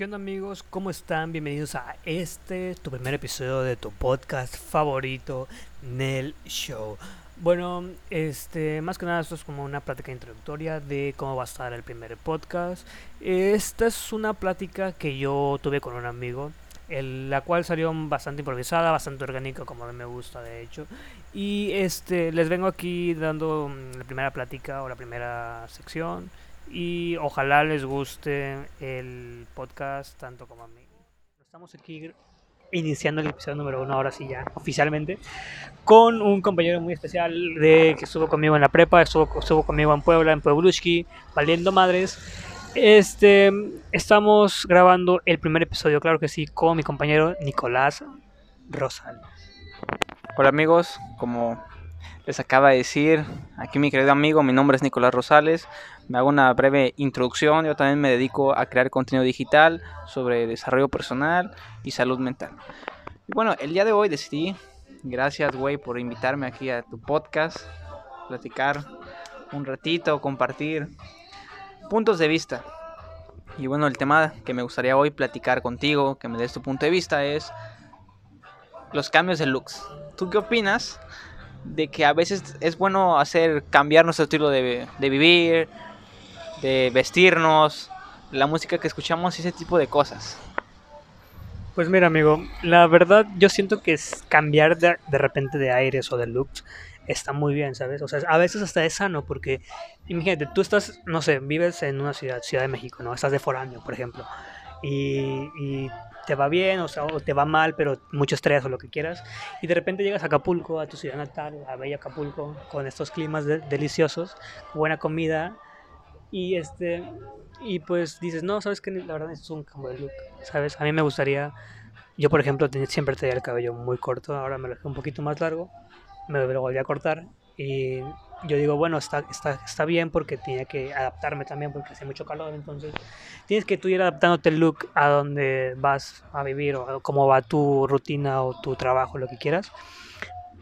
¿Qué onda amigos? ¿Cómo están? Bienvenidos a este, tu primer episodio de tu podcast favorito, Nel Show. Bueno, este, más que nada esto es como una plática introductoria de cómo va a estar el primer podcast. Esta es una plática que yo tuve con un amigo, el, la cual salió bastante improvisada, bastante orgánica como me gusta de hecho. Y este, les vengo aquí dando mm, la primera plática o la primera sección y ojalá les guste el podcast tanto como a mí. Estamos aquí iniciando el episodio número uno, ahora sí ya, oficialmente, con un compañero muy especial de que estuvo conmigo en la prepa, estuvo, estuvo conmigo en Puebla, en Pueblushki, valiendo madres. Este, estamos grabando el primer episodio, claro que sí, con mi compañero Nicolás Rosal. Hola amigos, como les acaba de decir aquí mi querido amigo, mi nombre es Nicolás Rosales, me hago una breve introducción. Yo también me dedico a crear contenido digital sobre desarrollo personal y salud mental. Y bueno, el día de hoy decidí, gracias, güey, por invitarme aquí a tu podcast, platicar un ratito, compartir puntos de vista. Y bueno, el tema que me gustaría hoy platicar contigo, que me des tu punto de vista, es los cambios de looks. ¿Tú qué opinas de que a veces es bueno hacer cambiar nuestro estilo de, de vivir, de vestirnos, la música que escuchamos y ese tipo de cosas. Pues mira, amigo, la verdad yo siento que cambiar de, de repente de aires o de looks está muy bien, ¿sabes? O sea, a veces hasta es sano porque, imagínate, tú estás, no sé, vives en una ciudad, Ciudad de México, ¿no? Estás de foráneo, por ejemplo, y te va bien, o sea, o te va mal, pero mucho estrés o lo que quieras, y de repente llegas a Acapulco, a tu ciudad natal, a Bella Acapulco, con estos climas de, deliciosos, buena comida, y este y pues dices, no, sabes que la verdad es un cambio de look, ¿sabes? A mí me gustaría, yo por ejemplo siempre tenía el cabello muy corto, ahora me lo dejé un poquito más largo, me lo volví a cortar y yo digo, bueno, está, está, está bien porque tenía que adaptarme también porque hace mucho calor, entonces tienes que tú ir adaptándote el look a donde vas a vivir o cómo va tu rutina o tu trabajo, lo que quieras,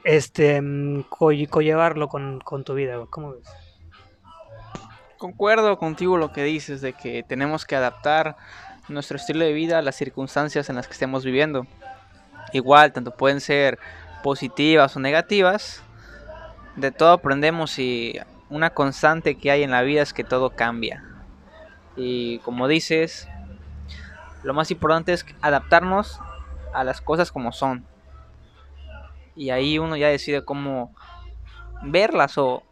este, mm, co llevarlo con, con tu vida, ¿cómo ves? Concuerdo contigo lo que dices de que tenemos que adaptar nuestro estilo de vida a las circunstancias en las que estemos viviendo. Igual, tanto pueden ser positivas o negativas, de todo aprendemos y una constante que hay en la vida es que todo cambia. Y como dices, lo más importante es adaptarnos a las cosas como son. Y ahí uno ya decide cómo verlas o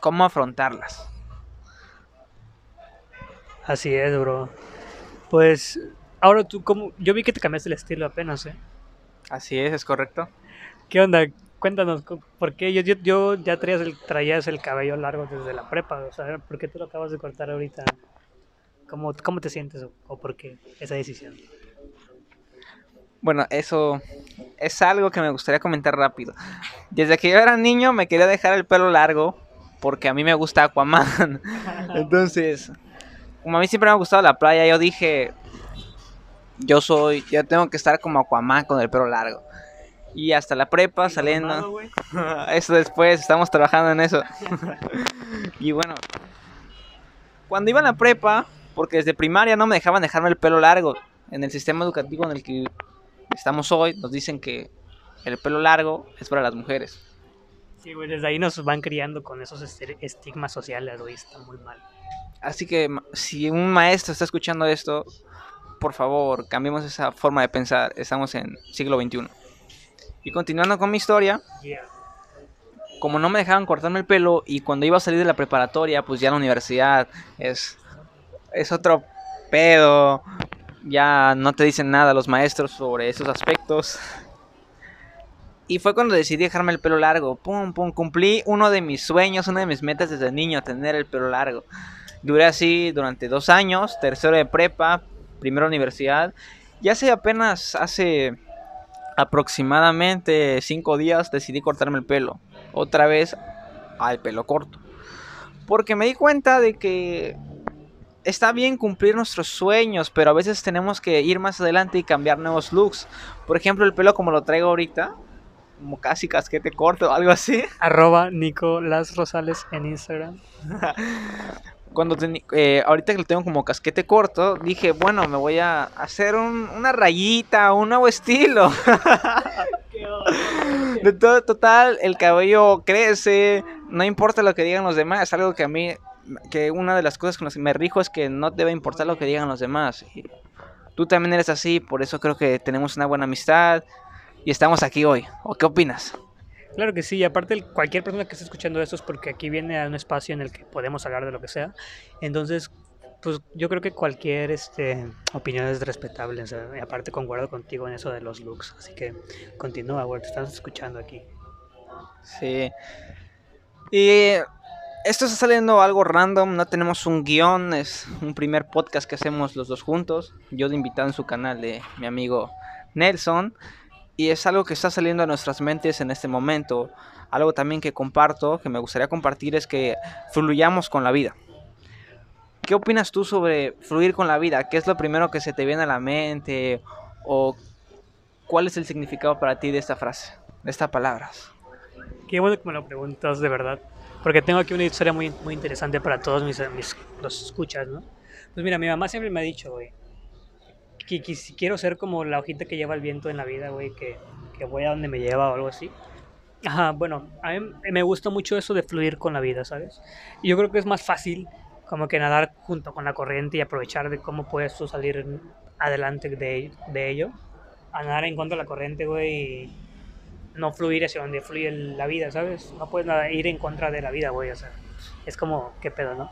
cómo afrontarlas. Así es, bro. Pues ahora tú, como yo vi que te cambiaste el estilo apenas, ¿eh? Así es, es correcto. ¿Qué onda? Cuéntanos, ¿por qué yo, yo, yo ya traías el, traías el cabello largo desde la prepa? O sea, ¿por qué tú lo acabas de cortar ahorita? ¿Cómo, cómo te sientes o, o por qué esa decisión? Bueno, eso es algo que me gustaría comentar rápido. Desde que yo era niño me quería dejar el pelo largo porque a mí me gusta Aquaman. Entonces, como a mí siempre me ha gustado la playa, yo dije, yo soy, yo tengo que estar como Aquaman con el pelo largo. Y hasta la prepa, saliendo. eso después, estamos trabajando en eso. y bueno, cuando iba a la prepa, porque desde primaria no me dejaban dejarme el pelo largo. En el sistema educativo en el que estamos hoy, nos dicen que el pelo largo es para las mujeres. Sí, güey, desde ahí nos van criando con esos estigmas sociales, güey, está muy mal. Así que si un maestro está escuchando esto, por favor, cambiemos esa forma de pensar. Estamos en siglo XXI. Y continuando con mi historia, como no me dejaban cortarme el pelo y cuando iba a salir de la preparatoria, pues ya la universidad es, es otro pedo. Ya no te dicen nada los maestros sobre esos aspectos. Y fue cuando decidí dejarme el pelo largo. Pum, pum, cumplí uno de mis sueños, una de mis metas desde niño, tener el pelo largo. Duré así durante dos años, tercero de prepa, primera universidad. Y hace apenas, hace aproximadamente cinco días decidí cortarme el pelo. Otra vez al pelo corto. Porque me di cuenta de que está bien cumplir nuestros sueños, pero a veces tenemos que ir más adelante y cambiar nuevos looks. Por ejemplo, el pelo como lo traigo ahorita, como casi casquete corto o algo así. Arroba Nicolás Rosales en Instagram. cuando teni- eh, ahorita que lo tengo como casquete corto, dije, bueno, me voy a hacer un- una rayita, un nuevo estilo. De todo, total, el cabello crece, no importa lo que digan los demás, algo que a mí, que una de las cosas con las que me rijo es que no debe importar lo que digan los demás. Y tú también eres así, por eso creo que tenemos una buena amistad y estamos aquí hoy. ¿O qué opinas? Claro que sí, y aparte cualquier persona que esté escuchando esto es porque aquí viene a un espacio en el que podemos hablar de lo que sea. Entonces, pues yo creo que cualquier este, opinión es respetable. o sea, y aparte concuerdo contigo en eso de los looks. Así que continúa, güey, te estás escuchando aquí. Sí. Y esto está saliendo algo random, no tenemos un guion, es un primer podcast que hacemos los dos juntos. Yo de invitado en su canal de mi amigo Nelson. Y es algo que está saliendo a nuestras mentes en este momento. Algo también que comparto, que me gustaría compartir, es que fluyamos con la vida. ¿Qué opinas tú sobre fluir con la vida? ¿Qué es lo primero que se te viene a la mente? ¿O cuál es el significado para ti de esta frase, de estas palabras? Qué bueno que me lo preguntas, de verdad. Porque tengo aquí una historia muy, muy interesante para todos mis, mis los escuchas, ¿no? Pues mira, mi mamá siempre me ha dicho, güey, que, quiero ser como la hojita que lleva el viento en la vida, güey, que, que voy a donde me lleva o algo así. Ajá, bueno, a mí me gusta mucho eso de fluir con la vida, ¿sabes? Y yo creo que es más fácil como que nadar junto con la corriente y aprovechar de cómo puedes tú salir adelante de, de ello. A nadar en contra de la corriente, güey, y no fluir hacia donde fluye la vida, ¿sabes? No puedes nada, ir en contra de la vida, güey, o sea, es como, qué pedo, ¿no?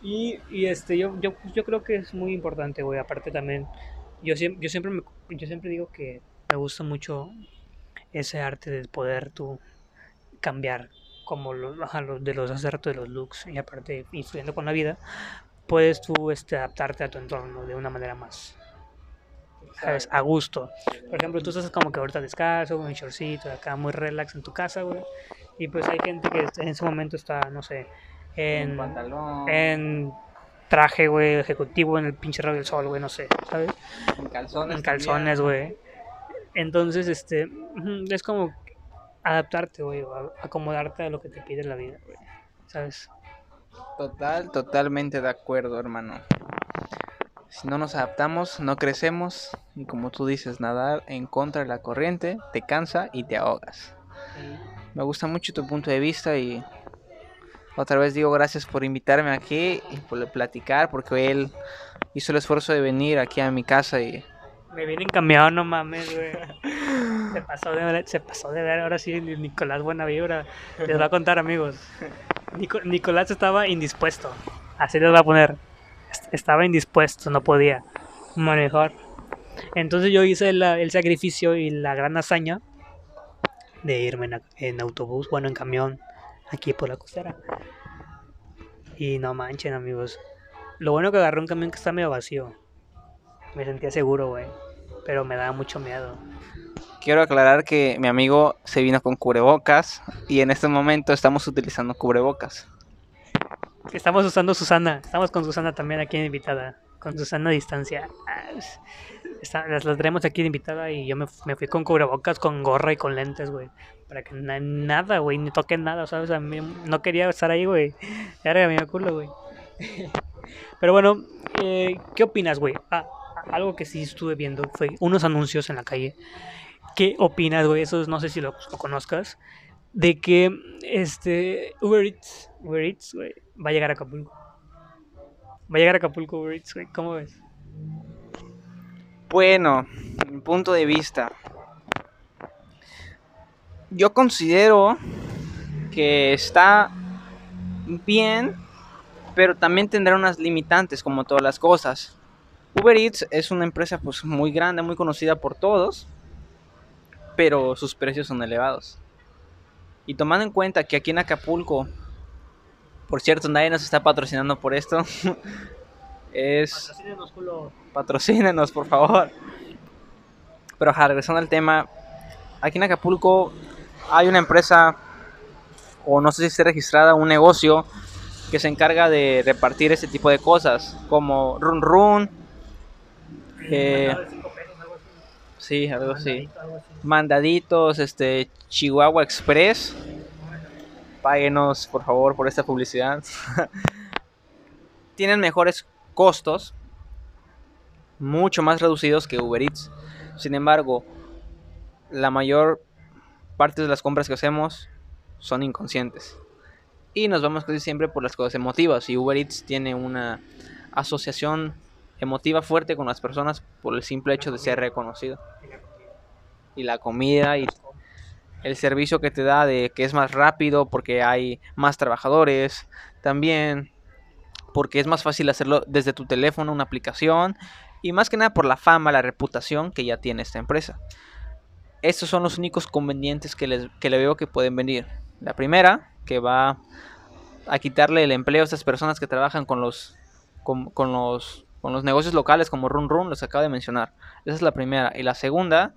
Y, y este, yo, yo, yo creo que es muy importante, güey, aparte también, yo, yo, siempre me- yo siempre digo que me gusta mucho ese arte de poder tú cambiar como los, los- de los hacer de los looks y aparte influyendo con la vida, puedes tú este, adaptarte a tu entorno de una manera más, ¿sabes? A gusto. Por ejemplo, tú estás como que ahorita descalzo, un shortcito, acá muy relax en tu casa, güey. Y pues hay gente que en ese momento está, no sé, en, pantalón, en traje, güey, ejecutivo en el pinche rayo del sol, güey, no sé, ¿sabes? en calzones. En calzones, güey. Entonces, este, es como adaptarte, güey, acomodarte a lo que te pide la vida, güey, ¿sabes? Total, totalmente de acuerdo, hermano. Si no nos adaptamos, no crecemos. Y como tú dices, nadar en contra de la corriente te cansa y te ahogas. Me gusta mucho tu punto de vista y otra vez digo gracias por invitarme aquí y por platicar porque él hizo el esfuerzo de venir aquí a mi casa y Me vienen cambiado, no mames, güey. Se pasó de ver, ahora sí Nicolás buena vibra. Les voy a contar, amigos. Nico- Nicolás estaba indispuesto. Así les voy a poner. Est- Estaba indispuesto, no podía manejar. Entonces yo hice el sacrificio y la gran hazaña de irme en, en autobús, bueno, en camión, aquí por la costera. Y no manchen, amigos. Lo bueno que agarré un camión que está medio vacío. Me sentía seguro, güey. Pero me daba mucho miedo. quiero aclarar que mi amigo se vino con cubrebocas y en este momento estamos utilizando cubrebocas. Estamos usando Susana. Estamos con Susana también aquí invitada. Con Susana a distancia. Las, tenemos aquí de invitada y yo me, fu- me fui con cubrebocas, con gorra y con lentes, güey. Para que na- nada, güey, ni toquen nada, ¿sabes? A no quería estar ahí, güey. Era mi culo, güey. Pero bueno, eh, ¿qué opinas, güey? Ah, algo que sí estuve viendo fue unos anuncios en la calle. ¿Qué opinas, güey? Eso no sé si lo, lo conozcas. De que este Uber Eats, Uber Eats, güey, va a llegar a Acapulco. Va a llegar a Acapulco Uber Eats, güey. ¿Cómo ves? Bueno, mi punto de vista. Yo considero que está bien, pero también tendrá unas limitantes como todas las cosas. Uber Eats es una empresa pues muy grande, muy conocida por todos, pero sus precios son elevados. Y tomando en cuenta que aquí en Acapulco, por cierto, nadie nos está patrocinando por esto, es patrocínenos, por favor. Pero regresando al tema, aquí en Acapulco hay una empresa, o no sé si esté registrada, un negocio que se encarga de repartir este tipo de cosas, como Run Run, eh, sí, algo así, mandaditos, este, Chihuahua Express, páguenos por favor por esta publicidad. tienen mejores costos, mucho más reducidos que Uber Eats. Sin embargo, la mayor parte de las compras que hacemos son inconscientes. Y nos vamos casi siempre por las cosas emotivas. Y Uber Eats tiene una asociación emotiva fuerte con las personas por el simple hecho de ser reconocido. Y la comida y el servicio que te da de que es más rápido porque hay más trabajadores. También porque es más fácil hacerlo desde tu teléfono, una aplicación. Y más que nada por la fama, la reputación que ya tiene esta empresa. Estos son los únicos convenientes que, les, que le veo que pueden venir. La primera, que va a quitarle el empleo a estas personas que trabajan con los, con, los, con los negocios locales como Run Run, los acabo de mencionar. Esa es la primera. Y la segunda,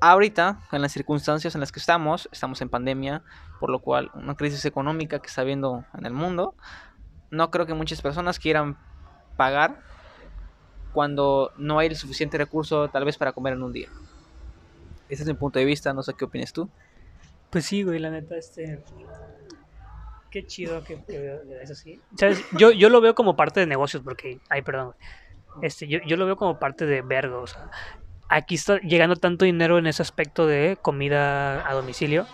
ahorita, en las circunstancias en las que estamos, estamos en pandemia, por lo cual una crisis económica que está habiendo en el mundo, no creo que muchas personas quieran pagar cuando no hay el suficiente recurso tal vez para comer en un día. Ese es mi punto de vista, no sé qué opinas tú. Pues sí, güey, la neta, este... Qué chido que, es así. ¿Sabes? Yo, yo lo veo como parte de negocios, porque... Ay, perdón. Este, yo, yo lo veo como parte de vergo, o sea, aquí está llegando tanto dinero en ese aspecto de comida a domicilio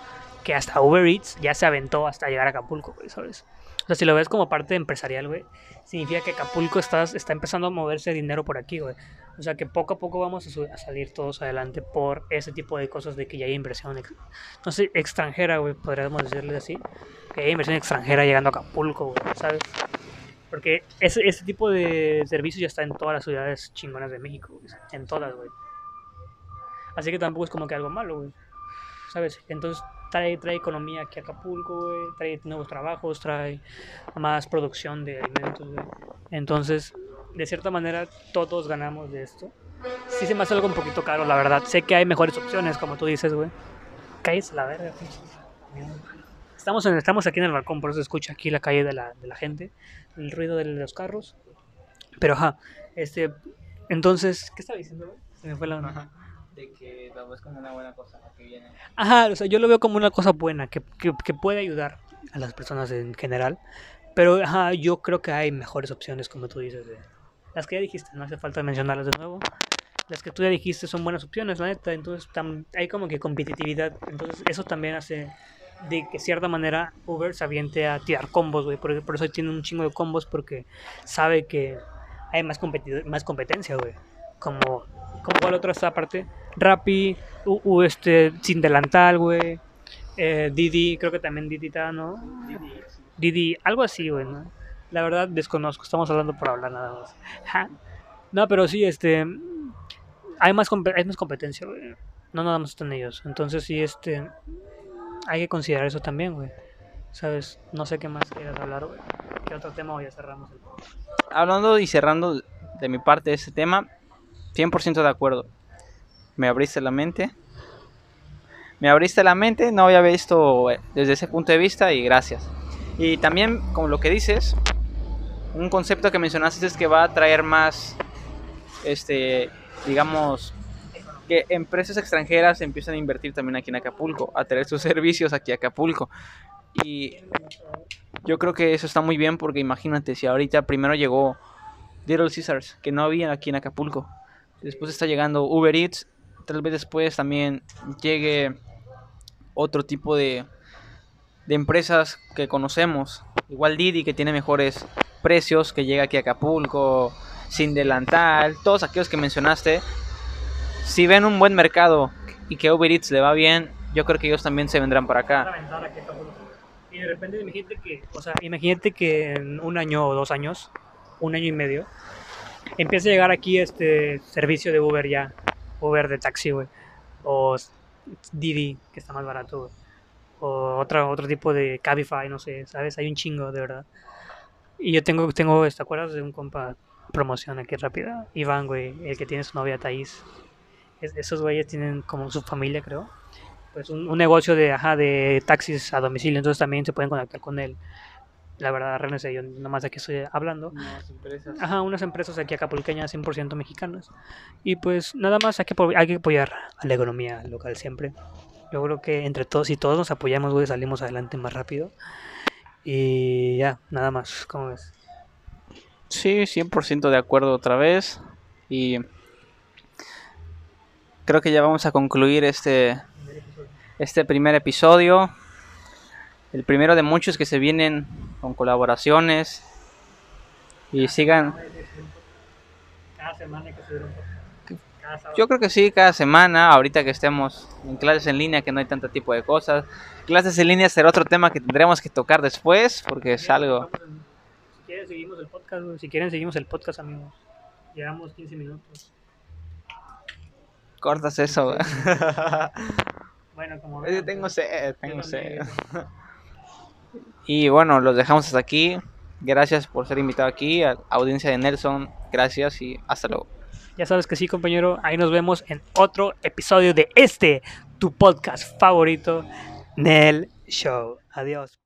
que hasta Uber Eats ya se aventó hasta llegar a Acapulco, güey, ¿sabes? O sea, si lo ves como parte empresarial, güey, significa que Acapulco está, está empezando a moverse dinero por aquí, güey. O sea, que poco a poco vamos a, salir todos adelante por ese tipo de cosas de que ya hay inversión, no sé, extranjera, güey, podríamos decirle así. Que hay inversión extranjera llegando a Acapulco, güey, ¿sabes? Porque ese, ese tipo de servicios ya está en todas las ciudades chingonas de México, güey. En todas, güey. Así que tampoco es como que algo malo, güey. ¿Sabes? Entonces trae, trae economía aquí a Acapulco, güey, trae nuevos trabajos, trae más producción de alimentos, güey. Entonces, de cierta manera, todos ganamos de esto. Sí se me hace algo un poquito caro, la verdad. Sé que hay mejores opciones, como tú dices, güey. Cállese la verga, Estamos, en, estamos aquí en el balcón, por eso se escucha aquí la calle de la, de la gente, el ruido de los carros. Pero, ajá, este... Entonces, ¿qué estaba diciendo, güey? Se me fue la... Ajá de que lo ves como una buena cosa que viene. Ajá, o sea, yo lo veo como una cosa buena, que, que, puede ayudar a las personas en general. Pero ajá, yo creo que hay mejores opciones, como tú dices. De, las que ya dijiste, no hace falta mencionarlas de nuevo. Las que tú ya dijiste son buenas opciones, la neta. Entonces hay como que competitividad. Entonces eso también hace de que cierta manera Uber se aviente a tirar combos, güey. Por, por eso tiene un chingo de combos porque sabe que hay más, más competencia, güey. Como como cuál otra esta parte. Rappi, u, este, sin delantal, güey. Eh, Didi, creo que también Didi está, ¿no? Didi, algo así, güey, ¿no? La verdad desconozco, estamos hablando por hablar nada más. No, pero sí, este. Hay más, hay más competencia, güey. No nada más están ellos. Entonces, sí, este. Hay que considerar eso también, güey. ¿Sabes? No sé qué más quieras hablar, güey. ¿Qué otro tema hoy ya cerramos? El... Hablando y cerrando de mi parte de este tema, 100% de acuerdo. Me abriste la mente. Me abriste la mente, no había visto eh, desde ese punto de vista y gracias. Y también, como lo que dices, un concepto que mencionaste es que va a traer más, este, digamos, que empresas extranjeras empiezan a invertir también aquí en Acapulco, a traer sus servicios aquí a Acapulco. Y yo creo que eso está muy bien porque imagínate si ahorita primero llegó Little Caesars, que no había aquí en Acapulco. Después está llegando Uber Eats. Tal vez después también llegue otro tipo de, de empresas que conocemos. Igual Didi que tiene mejores precios, que llega aquí a Acapulco, sin delantal, todos aquellos que mencionaste. Si ven un buen mercado y que Uber Eats le va bien, yo creo que ellos también se vendrán para acá. Y de repente imagínate que, o sea, imagínate que en un año o dos años, un año y medio, empieza a llegar aquí este servicio de Uber ya, Uber de taxi, güey, o Didi, que está más barato, o otro, otro tipo de Cabify, no sé, ¿sabes? Hay un chingo, de verdad. Y yo tengo, tengo ¿te acuerdas de un compa promoción aquí rápida? Iván, güey, el que tiene su novia Thais. esos güeyes tienen como su familia, creo. Pues un, un negocio de, ajá, de taxis a domicilio, entonces también se pueden conectar con él la verdad, René, yo nomás de aquí estoy hablando. Unas empresas. Ajá, unas empresas aquí acapulqueñas 100% mexicanas. Y pues nada más hay que, hay que apoyar a la economía local siempre. Yo creo que entre todos, si todos nos apoyamos, güey, salimos adelante más rápido. Y ya, nada más, ¿cómo ves? Sí, 100% de acuerdo otra vez. Y creo que ya vamos a concluir este, este primer episodio. El primero de muchos que se vienen con colaboraciones. Y sigan. Cada semana hay que subir un podcast. Cada sábado. Yo creo que sí, cada semana, ahorita que estemos en clases en línea, que no hay tanto tipo de cosas. Clases en línea será otro tema que tendremos que tocar después, porque es algo... Si quieren, seguimos el podcast. Si quieren, seguimos el podcast, amigos. Llevamos 15 minutos. Cortas eso. Bueno, como. Es que vean, tengo pues, sed, tengo sed. Y bueno, los dejamos hasta aquí. Gracias por ser invitado aquí, a audiencia de Nelson. Gracias y hasta luego. Ya sabes que sí, compañero. Ahí nos vemos en otro episodio de este, tu podcast favorito, Nel Show. Adiós.